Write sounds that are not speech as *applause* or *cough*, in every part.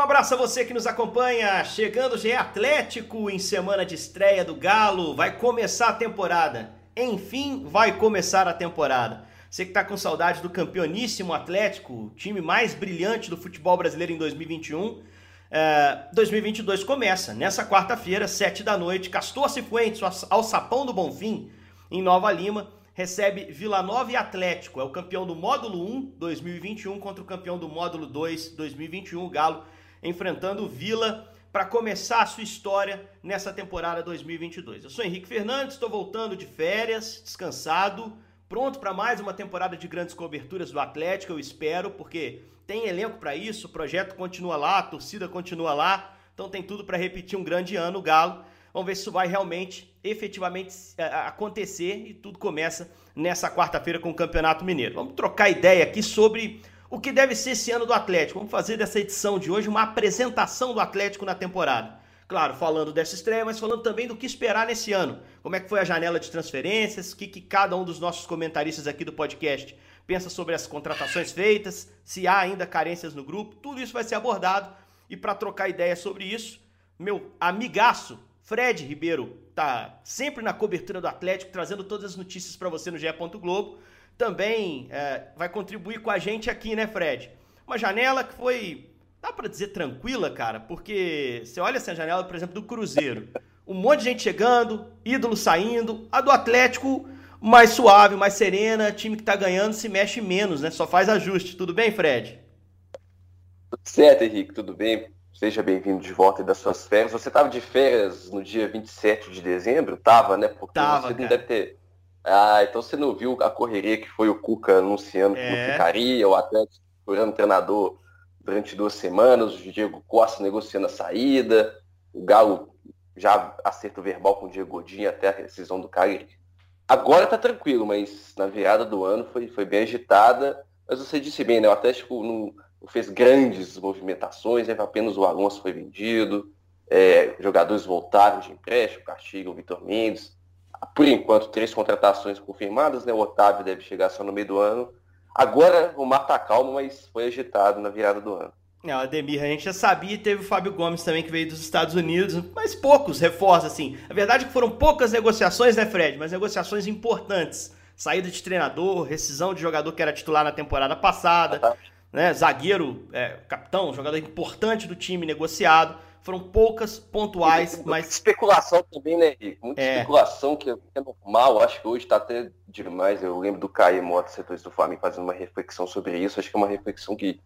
abraço a você que nos acompanha. Chegando já é Atlético em semana de estreia do Galo. Vai começar a temporada. Enfim, vai começar a temporada. Você que está com saudade do campeoníssimo Atlético, time mais brilhante do futebol brasileiro em 2021. É, 2022 começa nessa quarta-feira, sete da noite. Castor Cifuentes, ao Sapão do Bonfim, em Nova Lima, recebe Vila Nova e Atlético. É o campeão do módulo 1 2021 contra o campeão do módulo 2 2021, o Galo, enfrentando o Vila para começar a sua história nessa temporada 2022. Eu sou Henrique Fernandes, estou voltando de férias, descansado pronto para mais uma temporada de grandes coberturas do Atlético, eu espero, porque tem elenco para isso, o projeto continua lá, a torcida continua lá, então tem tudo para repetir um grande ano o Galo. Vamos ver se isso vai realmente, efetivamente é, acontecer e tudo começa nessa quarta-feira com o Campeonato Mineiro. Vamos trocar ideia aqui sobre o que deve ser esse ano do Atlético. Vamos fazer dessa edição de hoje uma apresentação do Atlético na temporada. Claro, falando dessa estreia, mas falando também do que esperar nesse ano. Como é que foi a janela de transferências, o que, que cada um dos nossos comentaristas aqui do podcast pensa sobre as contratações feitas, se há ainda carências no grupo, tudo isso vai ser abordado. E para trocar ideia sobre isso, meu amigaço Fred Ribeiro tá sempre na cobertura do Atlético, trazendo todas as notícias para você no GE. Globo. Também é, vai contribuir com a gente aqui, né, Fred? Uma janela que foi dá para dizer tranquila, cara, porque você olha essa janela, por exemplo, do Cruzeiro, um monte de gente chegando, ídolo saindo, a do Atlético mais suave, mais serena, time que tá ganhando se mexe menos, né? Só faz ajuste. Tudo bem, Fred? Tudo certo, Henrique, tudo bem? Seja bem-vindo de volta das suas férias. Você estava de férias no dia 27 de dezembro? Tava, né? Porque tava, você não deve ter. Ah, então você não viu a correria que foi o Cuca anunciando que é. não ficaria, o Atlético procurando treinador durante duas semanas, o Diego Costa negociando a saída, o Galo já acerta o verbal com o Diego Godinho até a rescisão do Cagliari. Agora tá tranquilo, mas na virada do ano foi, foi bem agitada. Mas você disse bem, né? O Atlético não, fez grandes movimentações, né? apenas o Alonso foi vendido, é, jogadores voltaram de empréstimo, Castilho, o Vitor Mendes. Por enquanto, três contratações confirmadas, né? O Otávio deve chegar só no meio do ano. Agora o mar tá calmo, mas foi agitado na virada do ano. É, o Ademir, a gente já sabia, teve o Fábio Gomes também que veio dos Estados Unidos, mas poucos reforços, assim. A verdade é que foram poucas negociações, né, Fred? Mas negociações importantes. Saída de treinador, rescisão de jogador que era titular na temporada passada, né? Zagueiro, é, capitão, jogador importante do time negociado. Foram poucas, pontuais, Muita mas. Especulação também, né, Henrique? Muita é. especulação que é normal. Acho que hoje está até demais. Eu lembro do Caio Mota, setores do Flamengo, fazendo uma reflexão sobre isso. Acho que é uma reflexão que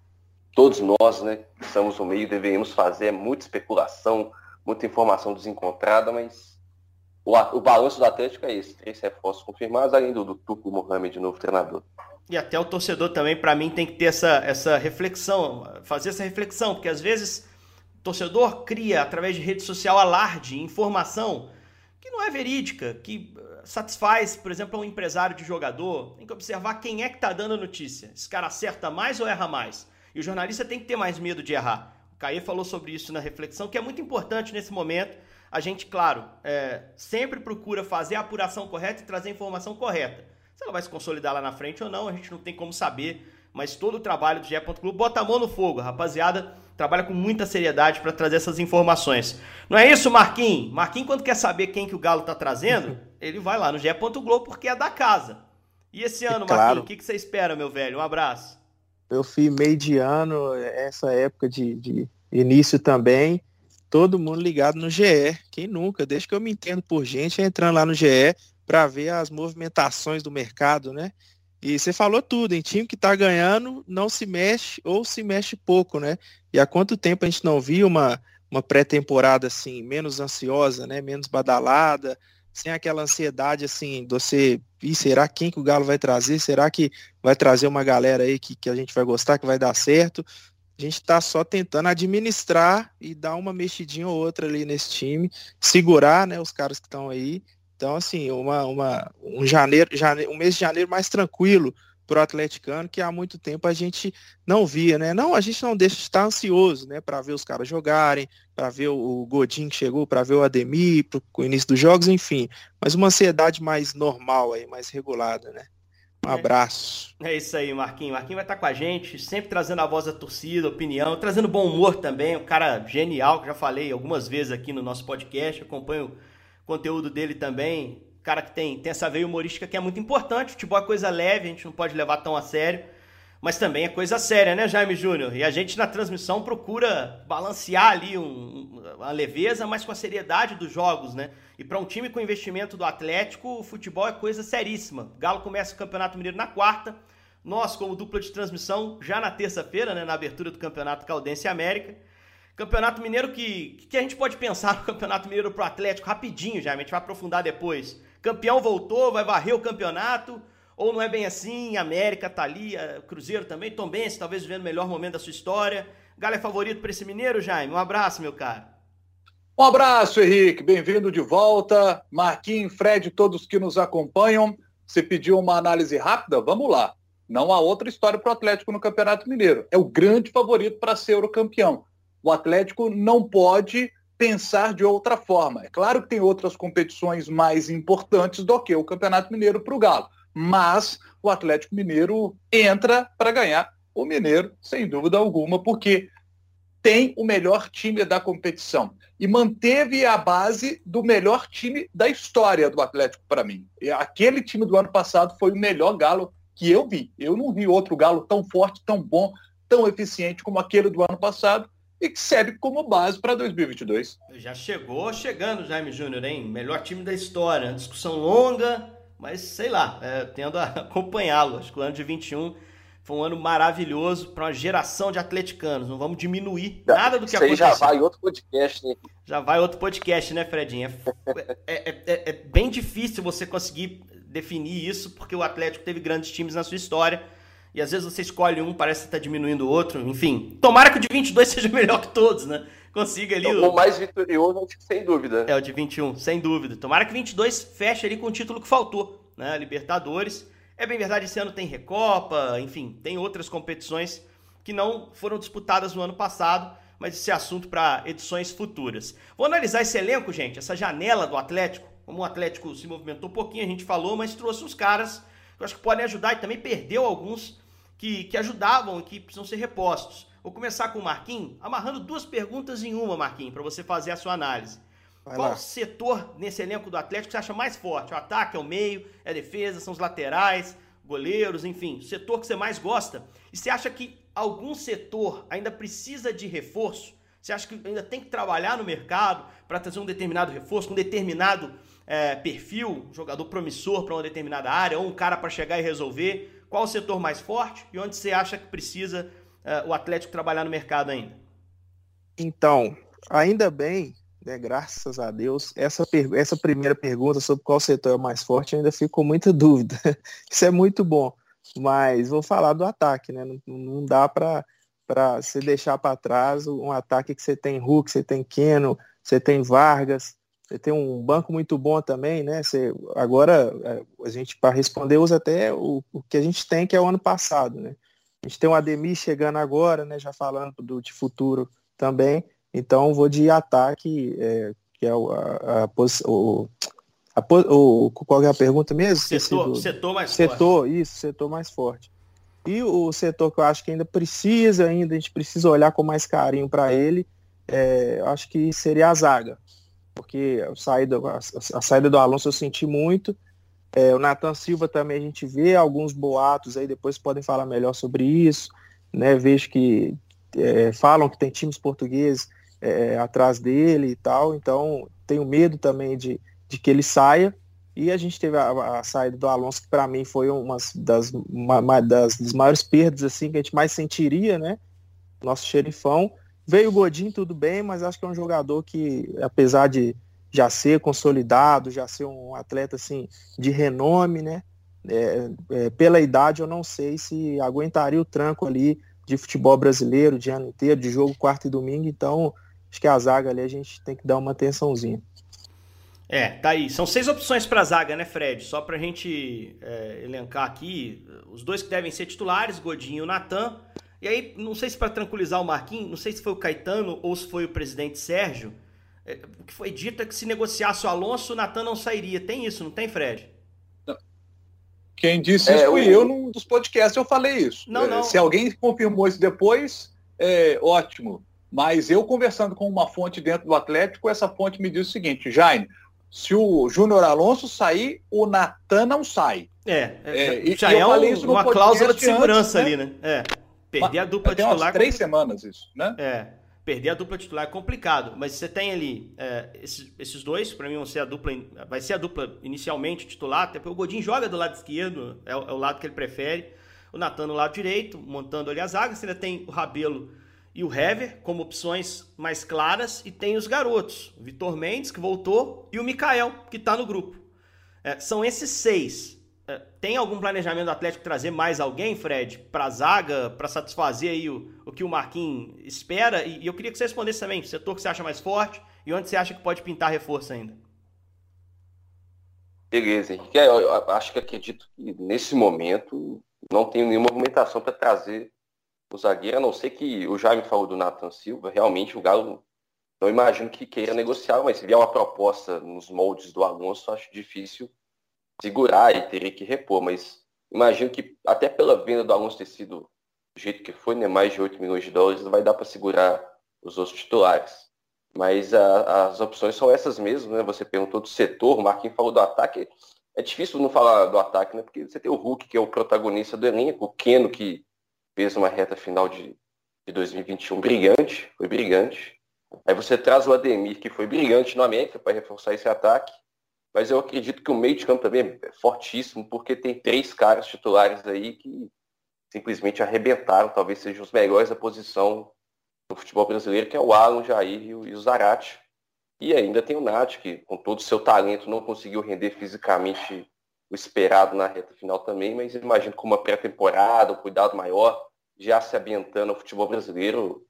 todos nós, né, que estamos no meio, deveríamos fazer. É muita especulação, muita informação desencontrada, mas o, o balanço do Atlético é esse: três reforços confirmados, além do, do Turco Mohamed, novo treinador. E até o torcedor também, para mim, tem que ter essa, essa reflexão, fazer essa reflexão, porque às vezes torcedor cria, através de rede social, alarde, informação que não é verídica, que eh, satisfaz, por exemplo, um empresário de jogador. Tem que observar quem é que está dando a notícia. Esse cara acerta mais ou erra mais? E o jornalista tem que ter mais medo de errar. O Caê falou sobre isso na reflexão, que é muito importante nesse momento. A gente, claro, é, sempre procura fazer a apuração correta e trazer a informação correta. Se ela vai se consolidar lá na frente ou não, a gente não tem como saber mas todo o trabalho do GE. Globo bota a mão no fogo, rapaziada. Trabalha com muita seriedade para trazer essas informações. Não é isso, Marquinhos? Marquinhos, quando quer saber quem que o Galo tá trazendo, *laughs* ele vai lá no GE. Globo porque é da casa. E esse ano, claro. Marquinhos, o que, que você espera, meu velho? Um abraço. Eu fui meio de ano, essa época de, de início também, todo mundo ligado no GE. Quem nunca? Desde que eu me entendo por gente, é entrando lá no GE para ver as movimentações do mercado, né? E você falou tudo, em time que está ganhando não se mexe ou se mexe pouco, né? E há quanto tempo a gente não viu uma, uma pré-temporada assim, menos ansiosa, né? Menos badalada, sem aquela ansiedade assim, de você, e será quem que o Galo vai trazer? Será que vai trazer uma galera aí que, que a gente vai gostar, que vai dar certo? A gente está só tentando administrar e dar uma mexidinha ou outra ali nesse time, segurar né, os caras que estão aí então, assim, uma, uma, um, janeiro, janeiro, um mês de janeiro mais tranquilo para o atleticano, que há muito tempo a gente não via, né? Não, a gente não deixa de estar ansioso, né? Para ver os caras jogarem, para ver o Godin que chegou, para ver o Ademir, para o início dos jogos, enfim. Mas uma ansiedade mais normal aí, mais regulada, né? Um abraço. É isso aí, Marquinhos. Marquinhos vai estar com a gente, sempre trazendo a voz da torcida, opinião, trazendo bom humor também. Um cara genial, que já falei algumas vezes aqui no nosso podcast. Acompanho conteúdo dele também. Cara que tem, tem essa veia humorística que é muito importante. Futebol é coisa leve, a gente não pode levar tão a sério. Mas também é coisa séria, né, Jaime Júnior? E a gente na transmissão procura balancear ali um, uma leveza, mas com a seriedade dos jogos, né? E para um time com investimento do Atlético, o futebol é coisa seríssima. Galo começa o Campeonato Mineiro na quarta. Nós, como dupla de transmissão, já na terça-feira, né, na abertura do Campeonato Caldense América. Campeonato Mineiro que, que a gente pode pensar *laughs* no Campeonato Mineiro pro Atlético rapidinho já, a gente vai aprofundar depois. Campeão voltou, vai varrer o campeonato, ou não é bem assim? América tá ali, Cruzeiro também, Tom Benz, talvez vivendo o melhor momento da sua história. Galo é favorito para esse mineiro, Jaime? Um abraço, meu cara. Um abraço, Henrique. Bem-vindo de volta. Marquinhos, Fred, todos que nos acompanham. Você pediu uma análise rápida? Vamos lá. Não há outra história para o Atlético no Campeonato Mineiro. É o grande favorito para ser o campeão. O Atlético não pode pensar de outra forma. É claro que tem outras competições mais importantes do que o Campeonato Mineiro para o Galo. Mas o Atlético Mineiro entra para ganhar o Mineiro, sem dúvida alguma, porque tem o melhor time da competição e manteve a base do melhor time da história do Atlético para mim. Aquele time do ano passado foi o melhor Galo que eu vi. Eu não vi outro Galo tão forte, tão bom, tão eficiente como aquele do ano passado e que serve como base para 2022. Já chegou chegando, Jaime Júnior, hein? Melhor time da história. Discussão longa, mas sei lá, é, tendo a *laughs* acompanhá-lo. Acho que o ano de 21 foi um ano maravilhoso para uma geração de atleticanos. Não vamos diminuir nada do que Isso aconteceu. Aí já vai outro podcast, né? Já vai outro podcast, né, Fredinho? *laughs* É, é, é, é, bem difícil você conseguir definir isso, porque o Atlético teve grandes times na sua história. E às vezes você escolhe um, parece que está diminuindo o outro. Enfim, tomara que o de 22 *laughs* seja melhor que todos, né? Consiga ali. Então, o mais vitorioso, sem dúvida. É o de 21, sem dúvida. Tomara que 22 feche ali com o título que faltou, né? Libertadores. É bem verdade, esse ano tem Recopa, enfim, tem outras competições que não foram disputadas no ano passado, mas esse é assunto para edições futuras. Vou analisar esse elenco, gente, essa janela do Atlético. Como o Atlético se movimentou um pouquinho, a gente falou, mas trouxe uns caras que eu acho que podem ajudar e também perdeu alguns que, que ajudavam e que precisam ser repostos. Vou começar com o Marquinhos, amarrando duas perguntas em uma, Marquinhos, para você fazer a sua análise. Vai Qual lá. setor nesse elenco do Atlético você acha mais forte? O ataque, é o meio, é a defesa, são os laterais, goleiros, enfim, o setor que você mais gosta. E você acha que algum setor ainda precisa de reforço? Você acha que ainda tem que trabalhar no mercado para trazer um determinado reforço, um determinado é, perfil, um jogador promissor para uma determinada área, ou um cara para chegar e resolver? Qual o setor mais forte e onde você acha que precisa é, o Atlético trabalhar no mercado ainda? Então, ainda bem né, graças a Deus. Essa, essa primeira pergunta sobre qual setor é mais forte ainda fico com muita *laughs* dúvida. Isso é muito bom. Mas vou falar do ataque, né? Não, não dá para para você deixar para trás um ataque que você tem Hulk, você tem Keno, você tem Vargas, você tem um banco muito bom também, né? Você, agora é, a gente para responder usa até o, o que a gente tem que é o ano passado, né? A gente tem o Ademir chegando agora, né? Já falando do de futuro também. Então vou de ataque, é, que é o, a, a, o, a, o, qual é a pergunta mesmo? Setor, setor mais setor, forte. isso, setor mais forte. E o setor que eu acho que ainda precisa, ainda a gente precisa olhar com mais carinho para ele, é, acho que seria a zaga. Porque a saída, a, saída do Alonso eu senti muito. É, o Nathan Silva também a gente vê alguns boatos aí, depois podem falar melhor sobre isso. Né? Vejo que é, falam que tem times portugueses é, atrás dele e tal. Então, tenho medo também de, de que ele saia. E a gente teve a, a saída do Alonso, que para mim foi uma das, uma, uma das, das, maiores perdas assim que a gente mais sentiria, né? Nosso xerifão. Veio o Godin, tudo bem, mas acho que é um jogador que, apesar de já ser consolidado, já ser um atleta assim de renome, né? É, é, pela idade, eu não sei se aguentaria o tranco ali de futebol brasileiro, de ano inteiro, de jogo quarto e domingo. Então, acho que a zaga ali a gente tem que dar uma atençãozinha. É, tá aí. São seis opções para zaga, né, Fred? Só para a gente é, elencar aqui, os dois que devem ser titulares, Godinho e Natan. E aí, não sei se para tranquilizar o Marquinhos, não sei se foi o Caetano ou se foi o presidente Sérgio, é, o que foi dito é que se negociasse o Alonso, o Natan não sairia. Tem isso, não tem, Fred? Quem disse é, isso fui o... eu num dos podcasts, eu falei isso. Não, não. Se alguém confirmou isso depois, é ótimo. Mas eu conversando com uma fonte dentro do Atlético, essa fonte me disse o seguinte, Jaime, se o Júnior Alonso sair, o Natan não sai. É, é, é já é um, uma cláusula de segurança antes, ali, né? É. Perder a dupla titular. Tem umas três semanas isso, né? É. Perder a dupla titular é complicado, mas você tem ali é, esses, esses, dois, para mim vão ser a dupla, vai ser a dupla inicialmente titular, até porque o Godin joga do lado esquerdo, é, é o lado que ele prefere. O Natan no lado direito, montando ali a zaga. Você ainda tem o Rabelo e o Hever como opções mais claras e tem os garotos, o Vitor Mendes que voltou e o Mikael que está no grupo. É, são esses seis. É, tem algum planejamento do Atlético trazer mais alguém, Fred, para a zaga, para satisfazer aí o, o que o Marquinhos espera? E, e, eu queria que você respondesse também, setor que você acha mais forte e onde você acha que pode pintar reforço ainda. Beleza, Henrique. É, eu acho que acredito que nesse momento não tenho nenhuma movimentação para trazer o zagueiro, a não ser que o Jaime falou do Nathan Silva, realmente o Galo não imagino que queira negociar, mas se vier uma proposta nos moldes do Alonso, acho difícil segurar e teria que repor, mas imagino que até pela venda do Alonso ter sido do jeito que foi, né, mais de 8 milhões de dólares, vai dar para segurar os outros titulares. Mas a, as opções são essas mesmo, né? Você perguntou do setor, o Marquinhos falou do ataque. É difícil não falar do ataque, né? Porque você tem o Hulk, que é o protagonista do elenco, o Keno, que fez uma reta final de, de 2021 brilhante, foi brilhante. Aí você traz o Ademir, que foi brilhante no América para reforçar esse ataque. Mas eu acredito que o meio de campo também é fortíssimo, porque tem três caras titulares aí que simplesmente arrebentaram, talvez sejam os melhores da posição no futebol brasileiro, que é o Alan, o Jair e o, Zarate. E ainda tem o Nath, que com todo o seu talento não conseguiu render fisicamente o esperado na reta final também, mas imagino com uma pré-temporada, um cuidado maior, já se ambientando ao futebol brasileiro,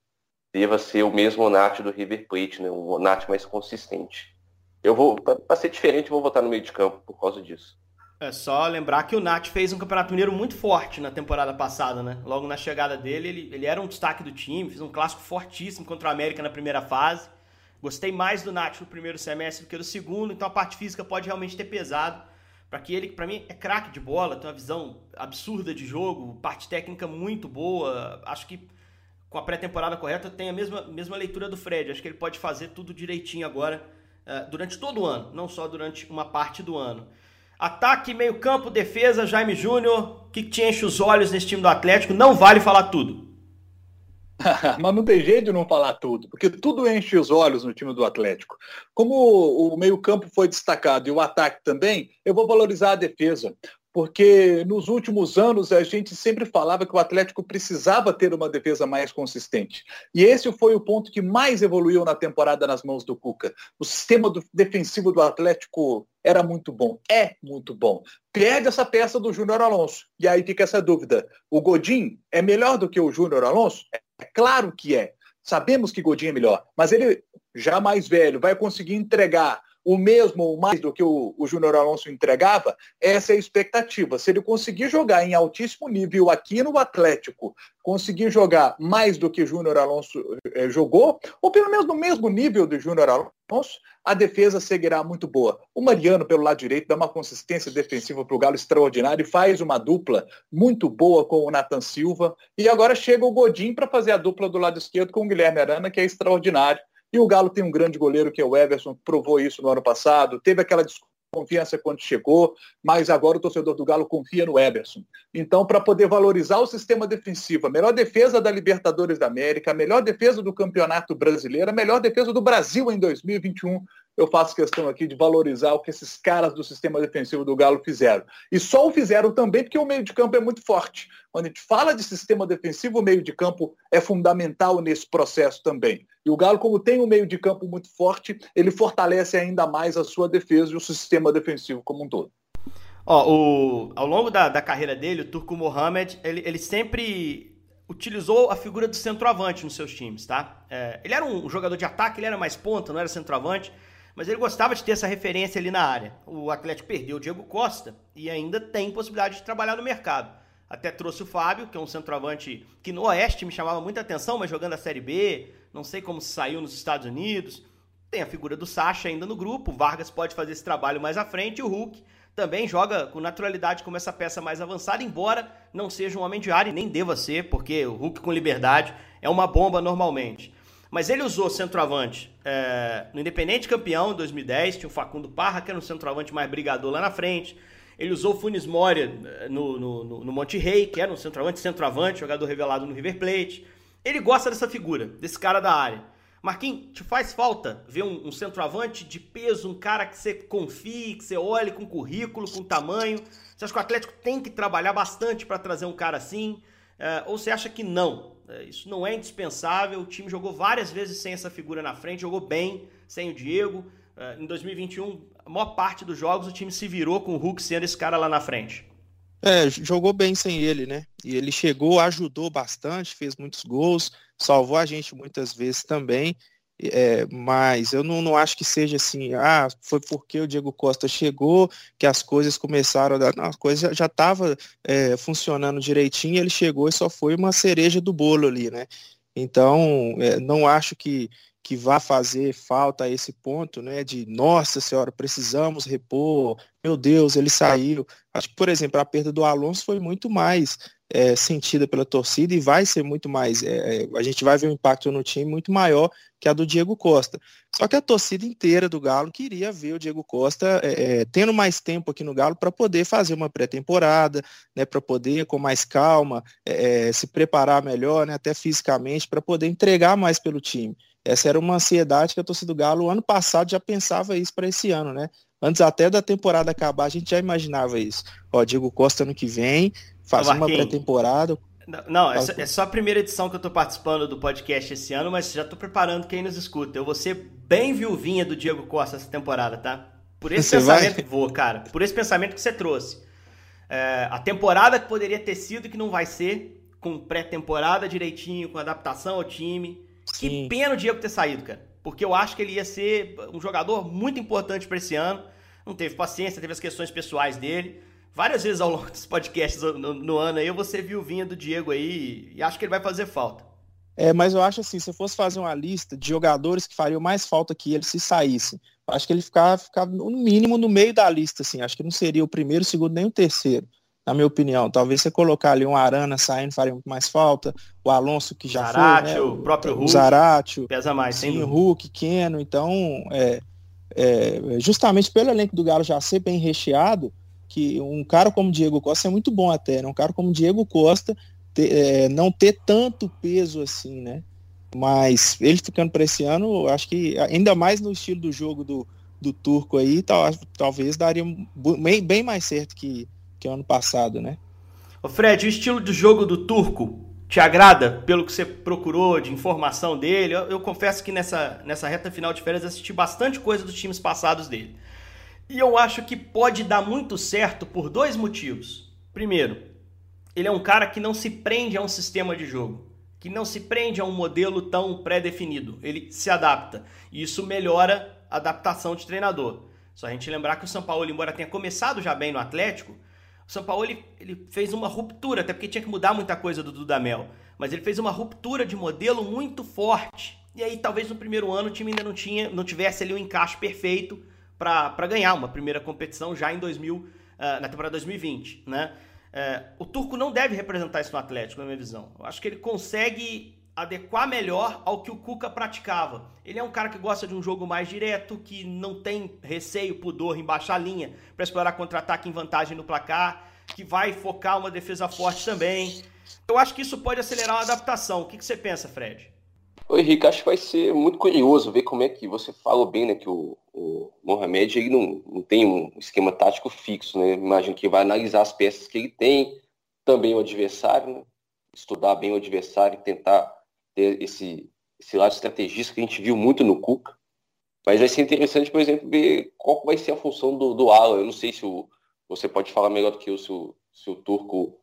deva ser o mesmo Nath do River Plate, né? um Nath mais consistente. Eu vou, para ser diferente, vou votar no meio de campo por causa disso. É só lembrar que o Nath fez um campeonato mineiro muito forte na temporada passada, né? Logo na chegada dele, ele, ele era um destaque do time, fez um clássico fortíssimo contra o América na primeira fase. Gostei mais do Nath no primeiro semestre do que no segundo, então a parte física pode realmente ter pesado para que ele, para mim, é craque de bola, tem uma visão absurda de jogo, parte técnica muito boa. Acho que com a pré-temporada correta tem a mesma, mesma leitura do Fred. Acho que ele pode fazer tudo direitinho agora durante todo o ano, não só durante uma parte do ano. Ataque, meio-campo, defesa, Jaime Júnior. O que te enche os olhos nesse time do Atlético? Não vale falar tudo. *laughs* Mas não tem jeito de não falar tudo, porque tudo enche os olhos no time do Atlético. Como o meio-campo foi destacado e o ataque também, eu vou valorizar a defesa porque nos últimos anos a gente sempre falava que o Atlético precisava ter uma defesa mais consistente. E esse foi o ponto que mais evoluiu na temporada nas mãos do Cuca. O sistema do, defensivo do Atlético era muito bom, é muito bom. Perde essa peça do Júnior Alonso. E aí fica essa dúvida. O Godin é melhor do que o Júnior Alonso? É claro que é. Sabemos que Godin é melhor, mas ele já mais velho vai conseguir entregar o mesmo ou mais do que o, o Júnior Alonso entregava, essa é a expectativa. Se ele conseguir jogar em altíssimo nível aqui no Atlético, conseguir jogar mais do que o Júnior Alonso eh, jogou, ou pelo menos no mesmo nível do Júnior Alonso, a defesa seguirá muito boa. O Mariano, pelo lado direito, dá uma consistência defensiva para o Galo extraordinário e faz uma dupla muito boa com o Nathan Silva. E agora chega o Godin para fazer a dupla do lado esquerdo com o Guilherme Arana, que é extraordinário. E o Galo tem um grande goleiro que é o Everson, provou isso no ano passado, teve aquela desconfiança quando chegou, mas agora o torcedor do Galo confia no Everson. Então, para poder valorizar o sistema defensivo, a melhor defesa da Libertadores da América, a melhor defesa do Campeonato Brasileiro, a melhor defesa do Brasil em 2021, eu faço questão aqui de valorizar o que esses caras do sistema defensivo do Galo fizeram. E só o fizeram também porque o meio de campo é muito forte. Quando a gente fala de sistema defensivo, o meio de campo é fundamental nesse processo também. E o Galo, como tem um meio de campo muito forte, ele fortalece ainda mais a sua defesa e o sistema defensivo como um todo. Ó, o, ao longo da, da carreira dele, o Turco Mohamed, ele, ele sempre utilizou a figura do centroavante nos seus times, tá? É, ele era um jogador de ataque, ele era mais ponta, não era centroavante mas ele gostava de ter essa referência ali na área. O Atlético perdeu o Diego Costa e ainda tem possibilidade de trabalhar no mercado. Até trouxe o Fábio, que é um centroavante que no Oeste me chamava muita atenção, mas jogando a Série B, não sei como saiu nos Estados Unidos. Tem a figura do Sacha ainda no grupo, o Vargas pode fazer esse trabalho mais à frente e o Hulk também joga com naturalidade como essa peça mais avançada, embora não seja um homem de área e nem deva ser, porque o Hulk com liberdade é uma bomba normalmente. Mas ele usou centroavante é, no Independente campeão em 2010, tinha o Facundo Parra, que era um centroavante mais brigador lá na frente. Ele usou o Funes Moria eh, no, no, no Monte Rey, que era um centroavante, centroavante, jogador revelado no River Plate. Ele gosta dessa figura, desse cara da área. Marquinhos, te faz falta ver um, um, centroavante de peso, um cara que você confie, que você olhe com currículo, com tamanho? Você acha que o Atlético tem que trabalhar bastante para trazer um cara assim? É, ou você acha que não? É, isso não é indispensável. O time jogou várias vezes sem essa figura na frente, jogou bem sem o Diego. É, em 2021, a maior parte dos jogos o time se virou com o Hulk sendo esse cara lá na frente. É, jogou bem sem ele, né? E ele chegou, ajudou bastante, fez muitos gols, salvou a gente muitas vezes também. É, mas eu não, não acho que seja assim, ah, foi porque o Diego Costa chegou que as coisas começaram a dar. Não, a já estava é, funcionando direitinho, ele chegou e só foi uma cereja do bolo ali, né? Então, é, não acho que, que vá fazer falta a esse ponto, né, de nossa senhora, precisamos repor, meu Deus, ele saiu. Acho que, por exemplo, a perda do Alonso foi muito mais é, sentida pela torcida e vai ser muito mais, é, é, a gente vai ver um impacto no time muito maior que a do Diego Costa. Só que a torcida inteira do Galo queria ver o Diego Costa é, é tendo mais tempo aqui no Galo para poder fazer uma pré-temporada, né, para poder com mais calma é, se preparar melhor, né, até fisicamente, para poder entregar mais pelo time. Essa era uma ansiedade que a torcida do Galo ano passado já pensava isso para esse ano, né? Antes até da temporada acabar, a gente já imaginava isso. Ó, Diego Costa ano que vem, faz uma pré-temporada. Não, essa é só a primeira edição que eu tô participando do podcast esse ano, mas já tô preparando quem nos escuta. Eu vou ser bem viuvinha do Diego Costa essa temporada, tá? Por esse você pensamento vai? vou, cara. Por esse pensamento que você trouxe. É, a temporada que poderia ter sido e que não vai ser, com pré-temporada direitinho, com adaptação ao time Sim. Que pena o Diego ter saído, cara. Porque eu acho que ele ia ser um jogador muito importante para esse ano. Não teve paciência, teve as questões pessoais dele. Várias vezes ao longo *laughs* dos podcasts no, no ano aí, você viu vinha do Diego aí e acho que ele vai fazer falta. É, mas eu acho assim, se eu fosse fazer uma lista de jogadores que fariam mais falta que ele se saísse, acho que ele ficava, ficava no mínimo no meio da lista, assim. Acho que não seria o primeiro, o segundo, nem o terceiro na minha opinião. Talvez você colocar ali um Arana saindo faria muito mais falta, o Alonso que já Zaratio, foi, né? o próprio Hulk, o Zaratio, pesa mais, sim, o Hulk, Keno, então é, é, justamente pelo elenco do Galo já ser bem recheado, que um cara como Diego Costa é muito bom até, né? Um cara como Diego Costa ter, é, não ter tanto peso assim, né? Mas ele ficando para esse ano, acho que ainda mais no estilo do jogo do, do turco aí, tal, talvez daria bem, bem mais certo que que ano passado, né? Ô Fred, o estilo de jogo do turco te agrada pelo que você procurou de informação dele? Eu, eu, confesso que nessa, nessa reta final de férias assisti bastante coisa dos times passados dele. E eu acho que pode dar muito certo por dois motivos. Primeiro, ele é um cara que não se prende a um sistema de jogo, que não se prende a um modelo tão pré-definido. Ele se adapta. E isso melhora a adaptação de treinador. Só a gente lembrar que o São Paulo, embora tenha começado já bem no Atlético, o São Paulo ele, ele, fez uma ruptura, até porque tinha que mudar muita coisa do Dudamel, mas ele fez uma ruptura de modelo muito forte. E aí talvez no primeiro ano o time ainda não tinha, não tivesse ali o um encaixe perfeito para ganhar uma primeira competição já em 2000, uh, ah, na temporada 2020, né? Uh, o Turco não deve representar isso no Atlético, na minha visão. Eu acho que ele consegue adequar melhor ao que o Cuca praticava. Ele é um cara que gosta de um jogo mais direto, que não tem receio, pudor em baixar a linha para explorar contra-ataque em vantagem no placar, que vai focar uma defesa forte também. Eu acho que isso pode acelerar uma adaptação. O que, que você pensa, Fred? Oi, Henrique, acho que vai ser muito curioso ver como é que você falou bem, né, que o, o Mohamed ele não, não tem um esquema tático fixo, né? Imagino que vai analisar as peças que ele tem, também o adversário, né? estudar bem o adversário e tentar ter esse, esse lado estrategista que a gente viu muito no Cuca. Mas vai ser interessante, por exemplo, ver qual vai ser a função do, do Alan. Eu não sei se o, você pode falar melhor do que eu, se o, se o Turco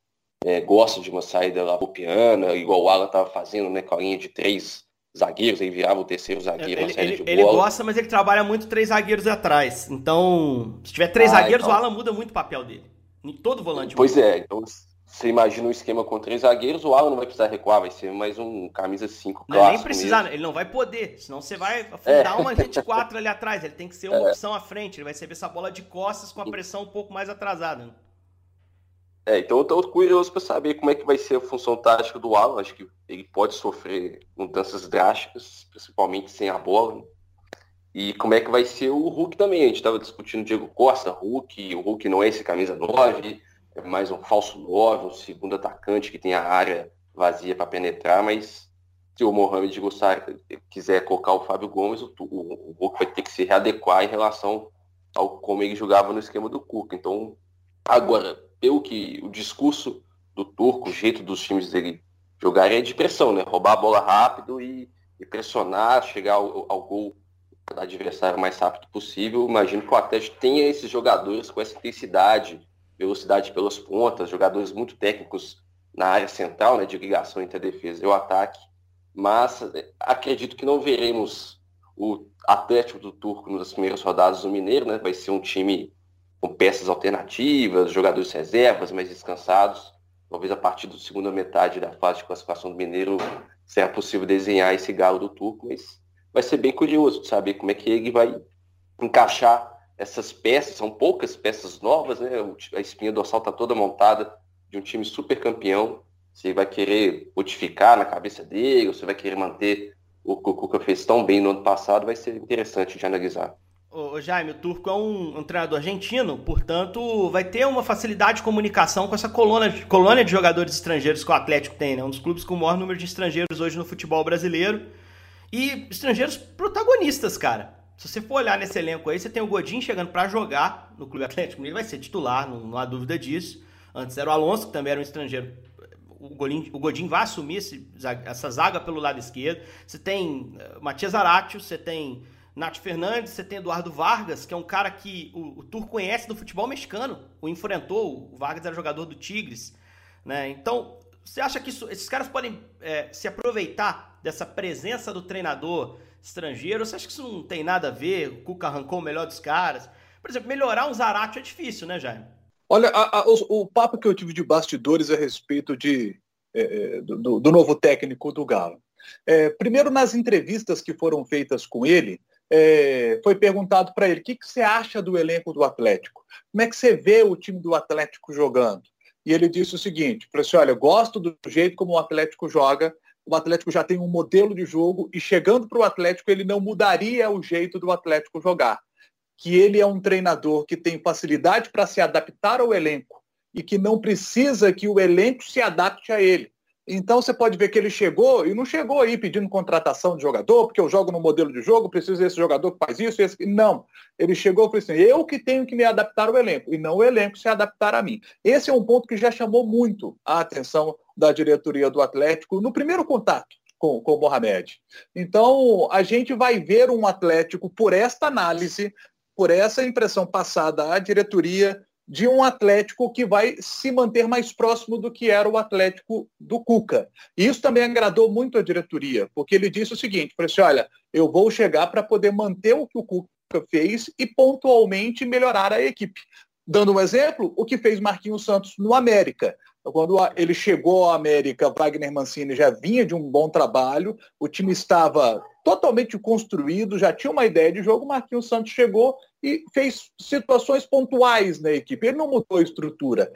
é, gosta de uma saída lá piana, igual o Alan estava fazendo, né, com a linha de três zagueiros, aí virava o terceiro zagueiro, ele, ele, ele gosta, mas ele trabalha muito três zagueiros atrás. Então, se tiver três ah, zagueiros, então... o Alan muda muito o papel dele. Em todo volante. Pois muda. é, então você imagina um esquema com três zagueiros, o Alan não vai precisar recuar, vai ser mais um camisa 5 clássico. Não nem precisar, mesmo. ele não vai poder, senão você vai afundar é. uma linha de *laughs* quatro ali atrás, ele tem que ser uma é. opção à frente, ele vai receber essa bola de costas com a pressão um pouco mais atrasada. Né? É, então eu tô curioso para saber como é que vai ser a função tática do Alan, acho que ele pode sofrer mudanças drásticas, principalmente sem a bola, né? E como é que vai ser o Hulk também, a gente estava discutindo Diego Costa, Hulk, o Hulk não é esse camisa 9, é mais um falso 9, um segundo atacante que tem a área vazia para penetrar, mas se o Mohamed gostar, quiser colocar o Fábio Gomes, o, o, o vai ter que se readequar em relação ao como ele jogava no esquema do Cuca. Então, agora, pelo que o discurso do Turco, o jeito dos times dele jogarem é de pressão, né? Roubar a bola rápido e, e pressionar, chegar ao, ao gol do adversário o mais rápido possível. Imagino que o Atlético tenha esses jogadores com essa intensidade, velocidade pelas pontas, jogadores muito técnicos na área central, né, de ligação entre a defesa e o ataque. Mas eh, acredito que não veremos o Atlético do Turco nas primeiras rodadas do Mineiro, né? Vai ser um time com peças alternativas, jogadores reservas mais descansados. Talvez a partir da segunda metade da fase de classificação do Mineiro seja possível desenhar esse galo do Turco, mas vai ser bem curioso de saber como é que ele vai encaixar essas peças, são poucas peças novas, né? A espinha dorsal está toda montada de um time super campeão. Você vai querer modificar na cabeça dele, ou você vai querer manter o que o Cuca fez tão bem no ano passado, vai ser interessante de analisar. Ô, Jaime, o Turco é um, um, treinador argentino, portanto, vai ter uma facilidade de comunicação com essa colônia, colônia de jogadores estrangeiros que o Atlético tem, né? Um dos clubes com o maior número de estrangeiros hoje no futebol brasileiro. E estrangeiros protagonistas, cara. Se você for olhar nesse elenco aí, você tem o Godin chegando para jogar no Clube Atlético Ele vai ser titular, não, não, há dúvida disso. Antes era o Alonso, que também era um estrangeiro. O Godin, o Godin vai assumir esse, essa zaga pelo lado esquerdo. Você tem uh, Matias Aratio, você tem Nath Fernandes, você tem Eduardo Vargas, que é um cara que o, o Tur conhece do futebol mexicano, o enfrentou. O Vargas era jogador do Tigres. Né? Então, você acha que isso, esses caras podem é, se aproveitar dessa presença do treinador estrangeiro? Você acha que isso não tem nada a ver? O Cuca arrancou o melhor dos caras? Por exemplo, melhorar um Zarate é difícil, né, Jaime? Olha, a, a, o, o, papo que eu tive de bastidores a respeito de, é, é do, do, novo técnico do Galo. É, primeiro, nas entrevistas que foram feitas com ele, é, foi perguntado para ele o que, que você acha do elenco do Atlético? Como é que você vê o time do Atlético jogando? E ele disse o seguinte: falou assim, olha, eu gosto do jeito como o Atlético joga, o Atlético já tem um modelo de jogo e chegando para o Atlético ele não mudaria o jeito do Atlético jogar. Que ele é um treinador que tem facilidade para se adaptar ao elenco e que não precisa que o elenco se adapte a ele. Então você pode ver que ele chegou e não chegou aí pedindo contratação de jogador, porque eu jogo no modelo de jogo, preciso desse jogador que faz isso, esse. Não. Ele chegou e falou assim: eu que tenho que me adaptar ao elenco, e não o elenco se adaptar a mim. Esse é um ponto que já chamou muito a atenção da diretoria do Atlético no primeiro contato com, com o Mohamed. Então, a gente vai ver um Atlético, por esta análise, por essa impressão passada à diretoria, de um Atlético que vai se manter mais próximo do que era o Atlético do Cuca. E isso também agradou muito a diretoria, porque ele disse o seguinte, falou assim, olha, eu vou chegar para poder manter o que o Cuca fez e pontualmente melhorar a equipe. Dando um exemplo, o que fez Marquinhos Santos no América. Quando ele chegou ao América, Wagner Mancini já vinha de um bom trabalho, o time estava totalmente construído, já tinha uma ideia de jogo, Marquinhos Santos chegou e fez situações pontuais na equipe. Ele não mudou a estrutura.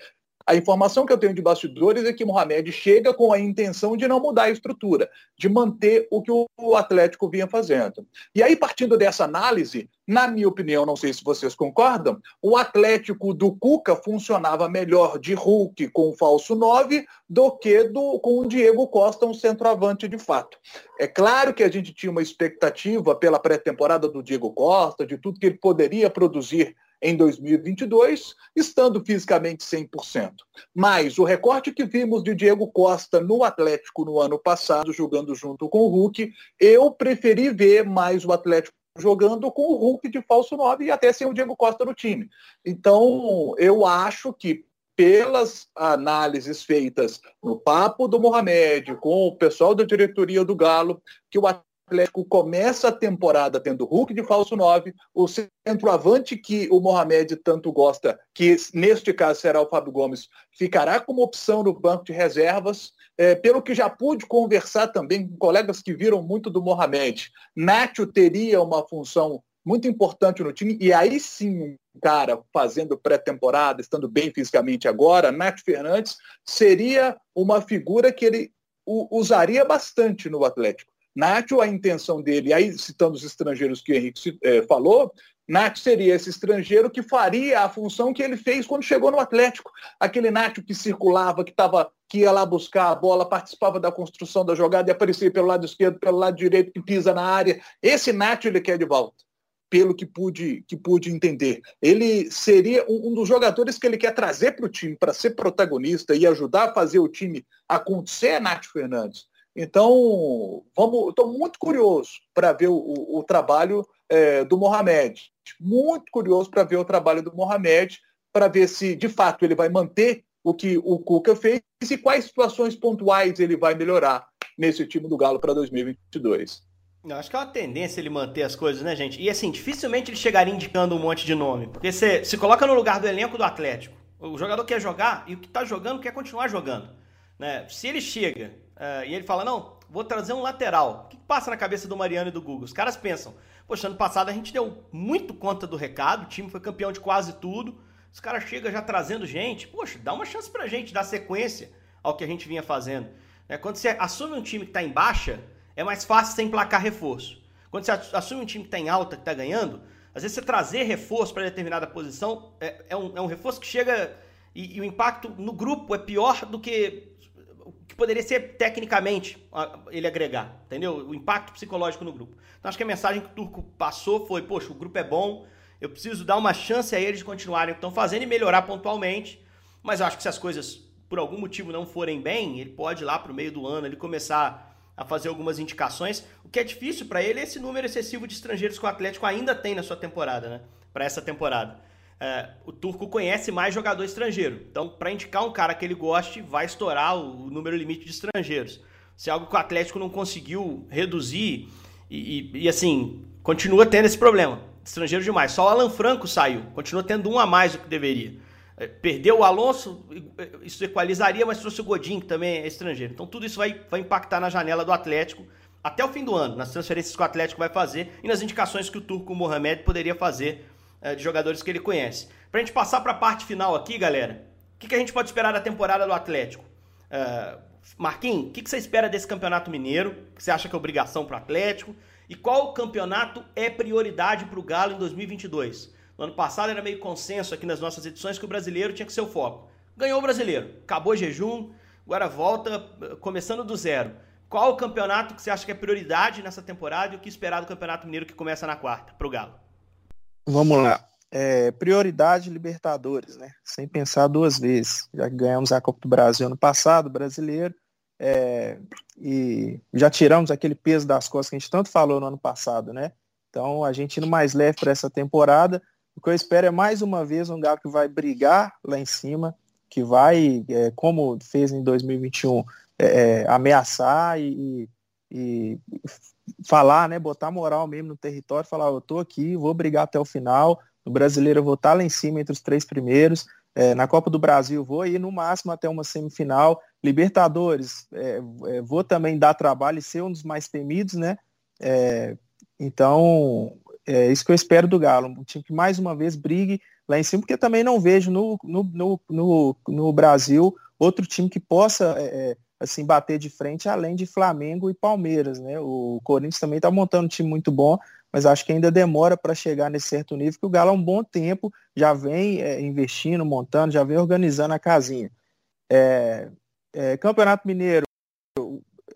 A informação que eu tenho de bastidores é que Mohamed chega com a intenção de não mudar a estrutura, de manter o que o Atlético vinha fazendo. E aí, partindo dessa análise, na minha opinião, não sei se vocês concordam, o Atlético do Cuca funcionava melhor de Hulk com o falso 9 do que do, com o Diego Costa, um centroavante de fato. É claro que a gente tinha uma expectativa pela pré-temporada do Diego Costa, de tudo que ele poderia produzir em 2022, estando fisicamente 100%. Mas o recorte que vimos de Diego Costa no Atlético no ano passado, jogando junto com o Hulk, eu preferi ver mais o Atlético jogando com o Hulk de falso 9 e até sem o Diego Costa no time. Então, eu acho que pelas análises feitas no papo do Mohamed, com o pessoal da diretoria do Galo, que o Atlético começa a temporada tendo Hulk de falso 9, o centroavante que o Mohamed tanto gosta, que neste caso será o Fábio Gomes, ficará como opção no banco de reservas. É, pelo que já pude conversar também com colegas que viram muito do Mohamed, Nacho teria uma função muito importante no time, e aí sim um cara fazendo pré-temporada, estando bem fisicamente agora, Nath Fernandes, seria uma figura que ele usaria bastante no Atlético. Nacho, a intenção dele, aí citando os estrangeiros que o Henrique é, falou, Nacho seria esse estrangeiro que faria a função que ele fez quando chegou no Atlético. Aquele Nacho que circulava, que, tava, que ia lá buscar a bola, participava da construção da jogada e aparecia pelo lado esquerdo, pelo lado direito, que pisa na área. Esse Nacho ele quer de volta pelo que pude, que pude entender. Ele seria um, um dos jogadores que ele quer trazer para o time para ser protagonista e ajudar a fazer o time acontecer, Nath Fernandes. Então, vamos, estou muito curioso para ver o, o, o trabalho é, do Mohamed. Muito curioso para ver o trabalho do Mohamed, para ver se de fato ele vai manter o que o Cuca fez e quais situações pontuais ele vai melhorar nesse time do Galo para 2022. Eu acho que é uma tendência ele manter as coisas, né, gente? E assim, dificilmente ele chegaria indicando um monte de nome. Porque você se coloca no lugar do elenco do Atlético. O jogador quer jogar e o que tá jogando quer continuar jogando. Né? Se ele chega uh, e ele fala, não, vou trazer um lateral. O que passa na cabeça do Mariano e do Google? Os caras pensam, poxa, ano passado a gente deu muito conta do recado, o time foi campeão de quase tudo. Os caras chegam já trazendo gente. Poxa, dá uma chance pra gente dar sequência ao que a gente vinha fazendo. Né? Quando você assume um time que tá em baixa é mais fácil você emplacar reforço. Quando você assume um time que está em alta, que está ganhando, às vezes você trazer reforço para determinada posição é, é, um, é, um, reforço que chega e, e, o impacto no grupo é pior do que que poderia ser tecnicamente ele agregar, entendeu? O impacto psicológico no grupo. Então acho que a mensagem que o Turco passou foi: poxa, o grupo é bom, eu preciso dar uma chance a eles de continuarem o que estão fazendo e melhorar pontualmente. Mas eu acho que se as coisas por algum motivo não forem bem, ele pode ir lá para o meio do ano ele começar a fazer algumas indicações. O que é difícil para ele é esse número excessivo de estrangeiros que o Atlético ainda tem na sua temporada, né? Para essa temporada. É, o Turco conhece mais jogador estrangeiro. Então, para indicar um cara que ele goste, vai estourar o, número limite de estrangeiros. Se é algo que o Atlético não conseguiu reduzir, e, e, e assim, continua tendo esse problema. Estrangeiro demais. Só o Alan Franco saiu. Continua tendo um a mais do que deveria. É, perdeu o Alonso, isso equalizaria, mas trouxe o Godin, que também é estrangeiro. Então tudo isso vai, vai impactar na janela do Atlético até o fim do ano, nas transferências que o Atlético vai fazer e nas indicações que o Turco Mohamed poderia fazer de jogadores que ele conhece. Pra gente passar para a parte final aqui, galera, o que, que, a gente pode esperar da temporada do Atlético? Uh, Marquinhos, o que, que, você espera desse campeonato mineiro? Que você acha que é obrigação para o Atlético? E qual campeonato é prioridade para o Galo em 2022? No ano passado era meio consenso aqui nas nossas edições que o brasileiro tinha que ser o foco. Ganhou o brasileiro, acabou o jejum, agora volta eh, começando do zero. Qual o campeonato que você acha que é prioridade nessa temporada e o que esperar do Campeonato Mineiro que começa na quarta, para o Galo? Vamos lá. É, prioridade Libertadores, né? Sem pensar duas vezes. Já ganhamos a Copa do Brasil ano passado, brasileiro, é, e já tiramos aquele peso das costas que a gente tanto falou no ano passado, né? Então a gente indo mais leve para essa temporada, o que eu espero é mais uma vez um Galo que vai brigar lá em cima, que vai, é, como fez em 2021, é, é, ameaçar e, e, falar, né, botar moral mesmo no território, falar, eu tô aqui, vou brigar até o final, no brasileiro eu vou estar lá em cima entre os três primeiros, é, na Copa do Brasil vou ir no máximo até uma semifinal, Libertadores, é, é, vou também dar trabalho e ser um dos mais temidos, né, então é isso que eu espero do Galo, um time que mais uma vez brigue lá em cima, porque também não vejo no, no, no, no, no Brasil outro time que possa é, é, assim bater de frente além de Flamengo e Palmeiras, né? O Corinthians também está montando um time muito bom, mas acho que ainda demora para chegar nesse certo nível, que o Galo há um bom tempo já vem é, investindo, montando, já vem organizando a casinha. É, é, Campeonato Mineiro,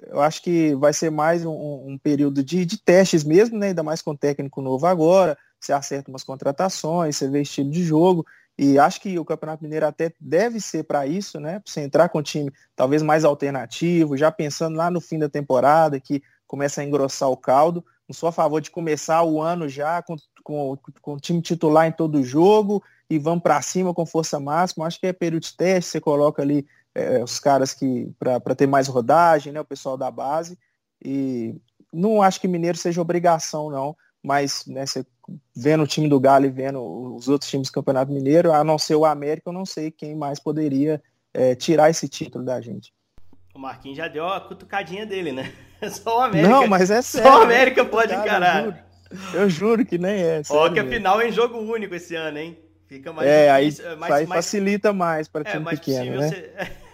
eu acho que vai ser mais um, um período de, de, testes mesmo, né? ainda mais com o técnico novo agora, você acerta umas contratações, você vê estilo de jogo, e acho que o Campeonato Mineiro até deve ser para isso, né? Para você entrar com um time talvez mais alternativo, já pensando lá no fim da temporada, que começa a engrossar o caldo. Não sou a favor de começar o ano já com, com, com o time titular em todo jogo e vamos para cima com força máxima. Acho que é período de teste, você coloca ali é, os caras que para ter mais rodagem, né, o pessoal da base. E não acho que Mineiro seja obrigação, não, mas né, você vendo o time do Galo e vendo os outros times do Campeonato Mineiro, a não ser o América, eu não sei quem mais poderia é, tirar esse título da gente. O Marquinhos já deu a cutucadinha dele, né? *laughs* Só o América. Não, mas é sério. Só o América pode encarar. Eu juro, eu juro, que nem é. Ó, que a final é em jogo único esse ano, hein? Fica mais é, difícil, aí, mais, aí mais... facilita mais para é, time é, pequeno, né? Você... *laughs*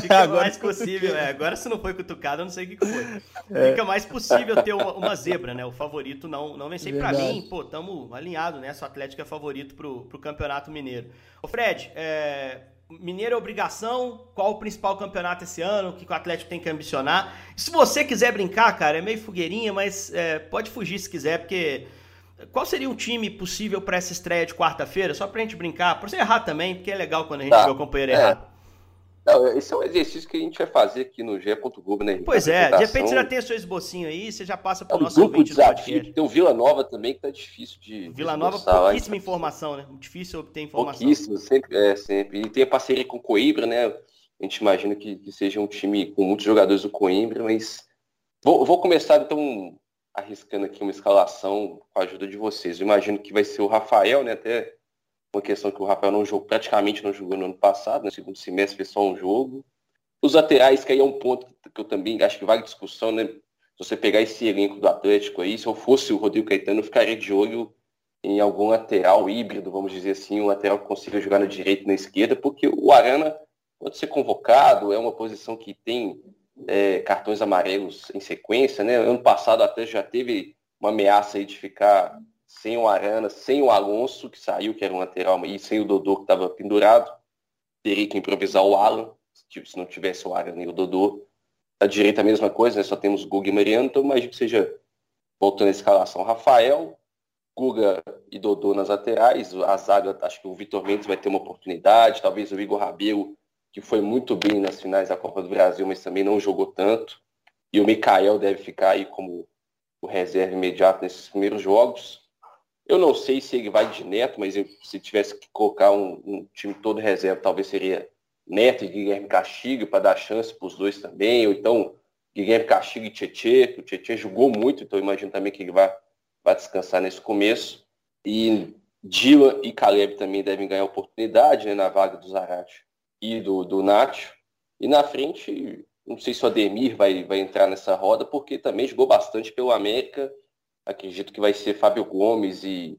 Fica agora mais possível, é. Agora se não foi cutucado, eu não sei o que foi. É. Fica mais possível ter uma, uma, zebra, né? O favorito não, não vencer. Para mim, pô, tamo alinhado, né? O Atlético é favorito pro, pro Campeonato Mineiro. Ô Fred, é, Mineiro é obrigação? Qual o principal campeonato esse ano? O que o Atlético tem que ambicionar? Se você quiser brincar, cara, é meio fogueirinha, mas é, pode fugir se quiser, porque qual seria um time possível para essa estreia de quarta-feira? Só pra gente brincar, por você errar também, porque é legal quando a gente tá. vê o companheiro é. errar. Não, esse é um exercício que a gente vai fazer aqui no G. Globo, né? Pois é, de repente você já tem seu esbocinho aí, você já passa para o é nosso ouvinte do podcast. Tem o Vila Nova também, que tá difícil de. Vila Nova, pouquíssima informação, né? Difícil obter informação. Pouquíssimo, sempre, é, sempre. E tem a parceria com o Coimbra, né? A gente imagina que, que seja um time com muitos jogadores do Coimbra, mas. Vou, vou começar então arriscando aqui uma escalação com a ajuda de vocês. Eu imagino que vai ser o Rafael, né? Até uma questão que o Rafael não jogou, praticamente não jogou no ano passado, no segundo semestre fez só um jogo. Os laterais, que aí é um ponto que eu também acho que vale discussão, né? Se você pegar esse elenco do Atlético aí, se eu fosse o Rodrigo Caetano, eu ficaria de olho em algum lateral híbrido, vamos dizer assim, um lateral que consiga jogar na direita e na esquerda, porque o Arana pode ser convocado, é uma posição que tem é, cartões amarelos em sequência, né? Ano passado até já teve uma ameaça aí de ficar sem o Arana, sem o Alonso, que saiu, que era um lateral, e sem o Dodô, que estava pendurado. Teria que improvisar o Alan, se não tivesse o Arana e o Dodô. A direita a mesma coisa, né? só temos Guga e Mariano, então imagino que seja, voltando à escalação, Rafael, Guga e Dodô nas laterais. A zaga, acho que o Vitor Mendes vai ter uma oportunidade, talvez o Igor Rabelo, que foi muito bem nas finais da Copa do Brasil, mas também não jogou tanto. E o Mikael deve ficar aí como o reserva imediato nesses primeiros jogos. Eu não sei se ele vai de Neto, mas eu, se tivesse que colocar um, um, time todo reserva, talvez seria Neto e Guilherme Castilho para dar chance para os dois também, ou então Guilherme Castilho e Tietê, que o Tietê jogou muito, então imagino também que ele vai, vai descansar nesse começo. E Dylan e Caleb também devem ganhar oportunidade né, na vaga do Zarate e do, do Nacho. E na frente, não sei se o Ademir vai, vai entrar nessa roda, porque também jogou bastante pelo América acredito que vai ser Fábio Gomes e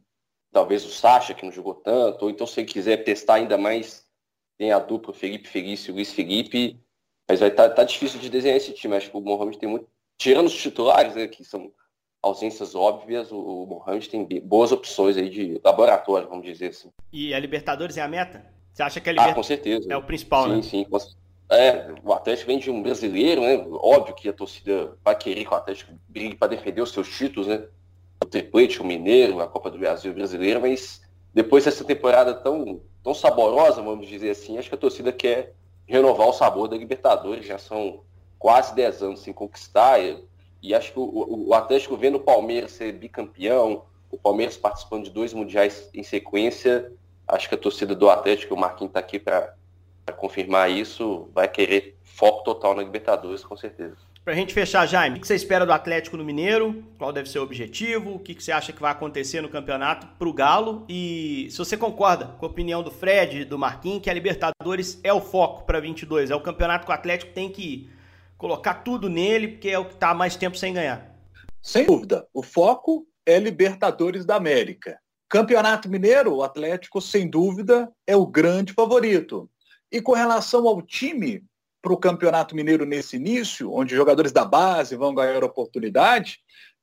talvez o Sacha, que não jogou tanto, ou então se ele quiser testar ainda mais, tem a dupla Felipe Felício e Luiz Felipe, mas vai estar tá, tá difícil de desenhar esse time. Acho que o Mohamed tem muito. Tirando os titulares, né, que são ausências óbvias, o, o Mohamed tem boas opções aí de laboratório, vamos dizer assim. E a Libertadores é a meta? Você acha que a Libertadores ah, com certeza. é o principal, sim, né? Sim, sim. É, o Atlético vem de um brasileiro, né? Óbvio que a torcida vai querer que o Atlético brigue para defender os seus títulos, né? O Triplete, o Mineiro, a Copa do Brasil brasileira, mas depois dessa temporada tão, tão saborosa, vamos dizer assim, acho que a torcida quer renovar o sabor da Libertadores. Já são quase 10 anos sem conquistar. E, e acho que o, o, Atlético vendo o Palmeiras ser bicampeão, o Palmeiras participando de dois mundiais em sequência, acho que a torcida do Atlético, o Marquinhos está aqui para confirmar isso, vai querer foco total na Libertadores, com certeza. Para a gente fechar, Jaime, o que você espera do Atlético no Mineiro? Qual deve ser o objetivo? O que você acha que vai acontecer no campeonato para o Galo? E se você concorda com a opinião do Fred do Marquinhos, que a Libertadores é o foco para 22, é o campeonato que o Atlético tem que colocar tudo nele, porque é o que está mais tempo sem ganhar. Sem dúvida. O foco é Libertadores da América. Campeonato Mineiro, o Atlético, sem dúvida, é o grande favorito. E com relação ao time para o Campeonato Mineiro nesse início, onde jogadores da base vão ganhar oportunidade,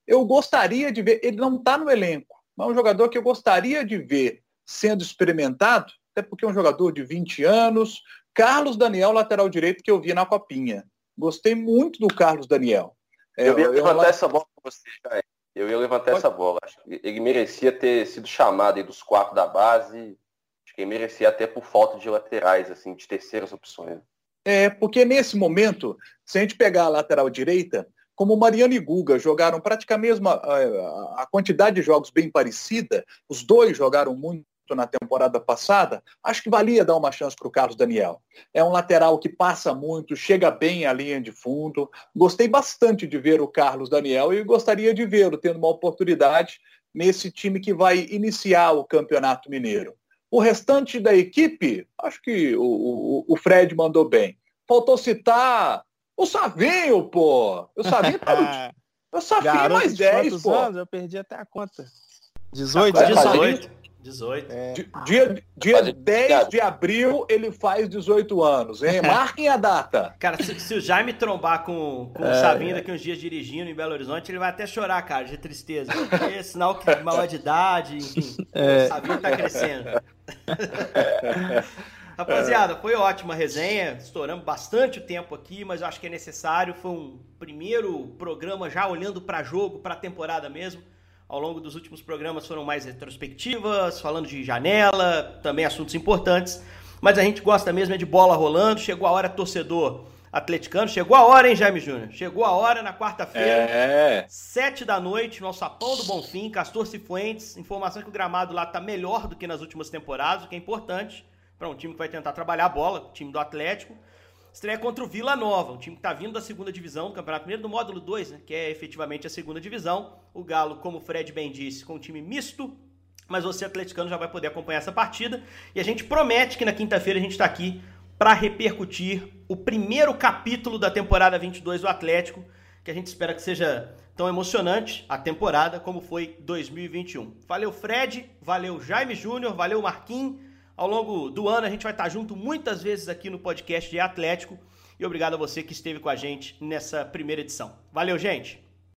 eu gostaria de ver, ele não está no elenco, mas é um jogador que eu gostaria de ver sendo experimentado, até porque é um jogador de 20 anos, Carlos Daniel, lateral direito, que eu vi na Copinha. Gostei muito do Carlos Daniel. É, eu ia levantar essa bola para você, Jair. Eu ia levantar Pode... essa bola. Ele merecia ter sido chamado dos quatro da base. Acho que ele merecia até por falta de laterais, assim, de terceiras opções. É, porque nesse momento, se a gente pegar a lateral direita, como Mariano e Guga jogaram praticamente a, a, a quantidade de jogos bem parecida, os dois jogaram muito na temporada passada, acho que valia dar uma chance para o Carlos Daniel. É um lateral que passa muito, chega bem à linha de fundo. Gostei bastante de ver o Carlos Daniel e gostaria de vê-lo tendo uma oportunidade nesse time que vai iniciar o Campeonato Mineiro. O restante da equipe, acho que o, o, o Fred mandou bem. Faltou citar o Savinho, pô. O Savinho tá no... *laughs* O Savinho mais 10, pô. Anos? Eu perdi até a conta. 18? 18. 18. É. Dia, dia 10 de abril ele faz 18 anos, hein? *laughs* Marquem a data. Cara, se, se o Jaime trombar com, com é. o Savinho daqui uns dias dirigindo em Belo Horizonte, ele vai até chorar, cara, de tristeza. Porque é sinal que maior de idade, enfim. É. O Savinho tá crescendo. *laughs* Rapaziada, foi ótima a resenha. Estouramos bastante o tempo aqui, mas eu acho que é necessário. Foi um primeiro programa já olhando para jogo, para a temporada mesmo. Ao longo dos últimos programas foram mais retrospectivas, falando de janela, também assuntos importantes. Mas a gente gosta mesmo é de bola rolando. Chegou a hora, torcedor atleticano. Chegou a hora, hein, Jaime Júnior? Chegou a hora na quarta-feira, é. sete da noite, no Sapão do Bonfim, Castor Cifuentes. Informação que o gramado lá tá melhor do que nas últimas temporadas, o que é importante para um time que vai tentar trabalhar a bola, o time do Atlético. Estreia contra o Vila Nova, um time que está vindo da segunda divisão do Campeonato Mineiro, do módulo 2, né, que é efetivamente a segunda divisão. O Galo, como o Fred bem disse, com um time misto, mas você, atleticano, já vai poder acompanhar essa partida. E a gente promete que na quinta-feira a gente está aqui para repercutir o primeiro capítulo da temporada 22 do Atlético, que a gente espera que seja tão emocionante a temporada como foi 2021. Valeu, Fred, valeu, Jaime Júnior, valeu, Marquinhos. Ao longo do ano a gente vai estar junto muitas vezes aqui no podcast de Atlético. E obrigado a você que esteve com a gente nessa primeira edição. Valeu, gente!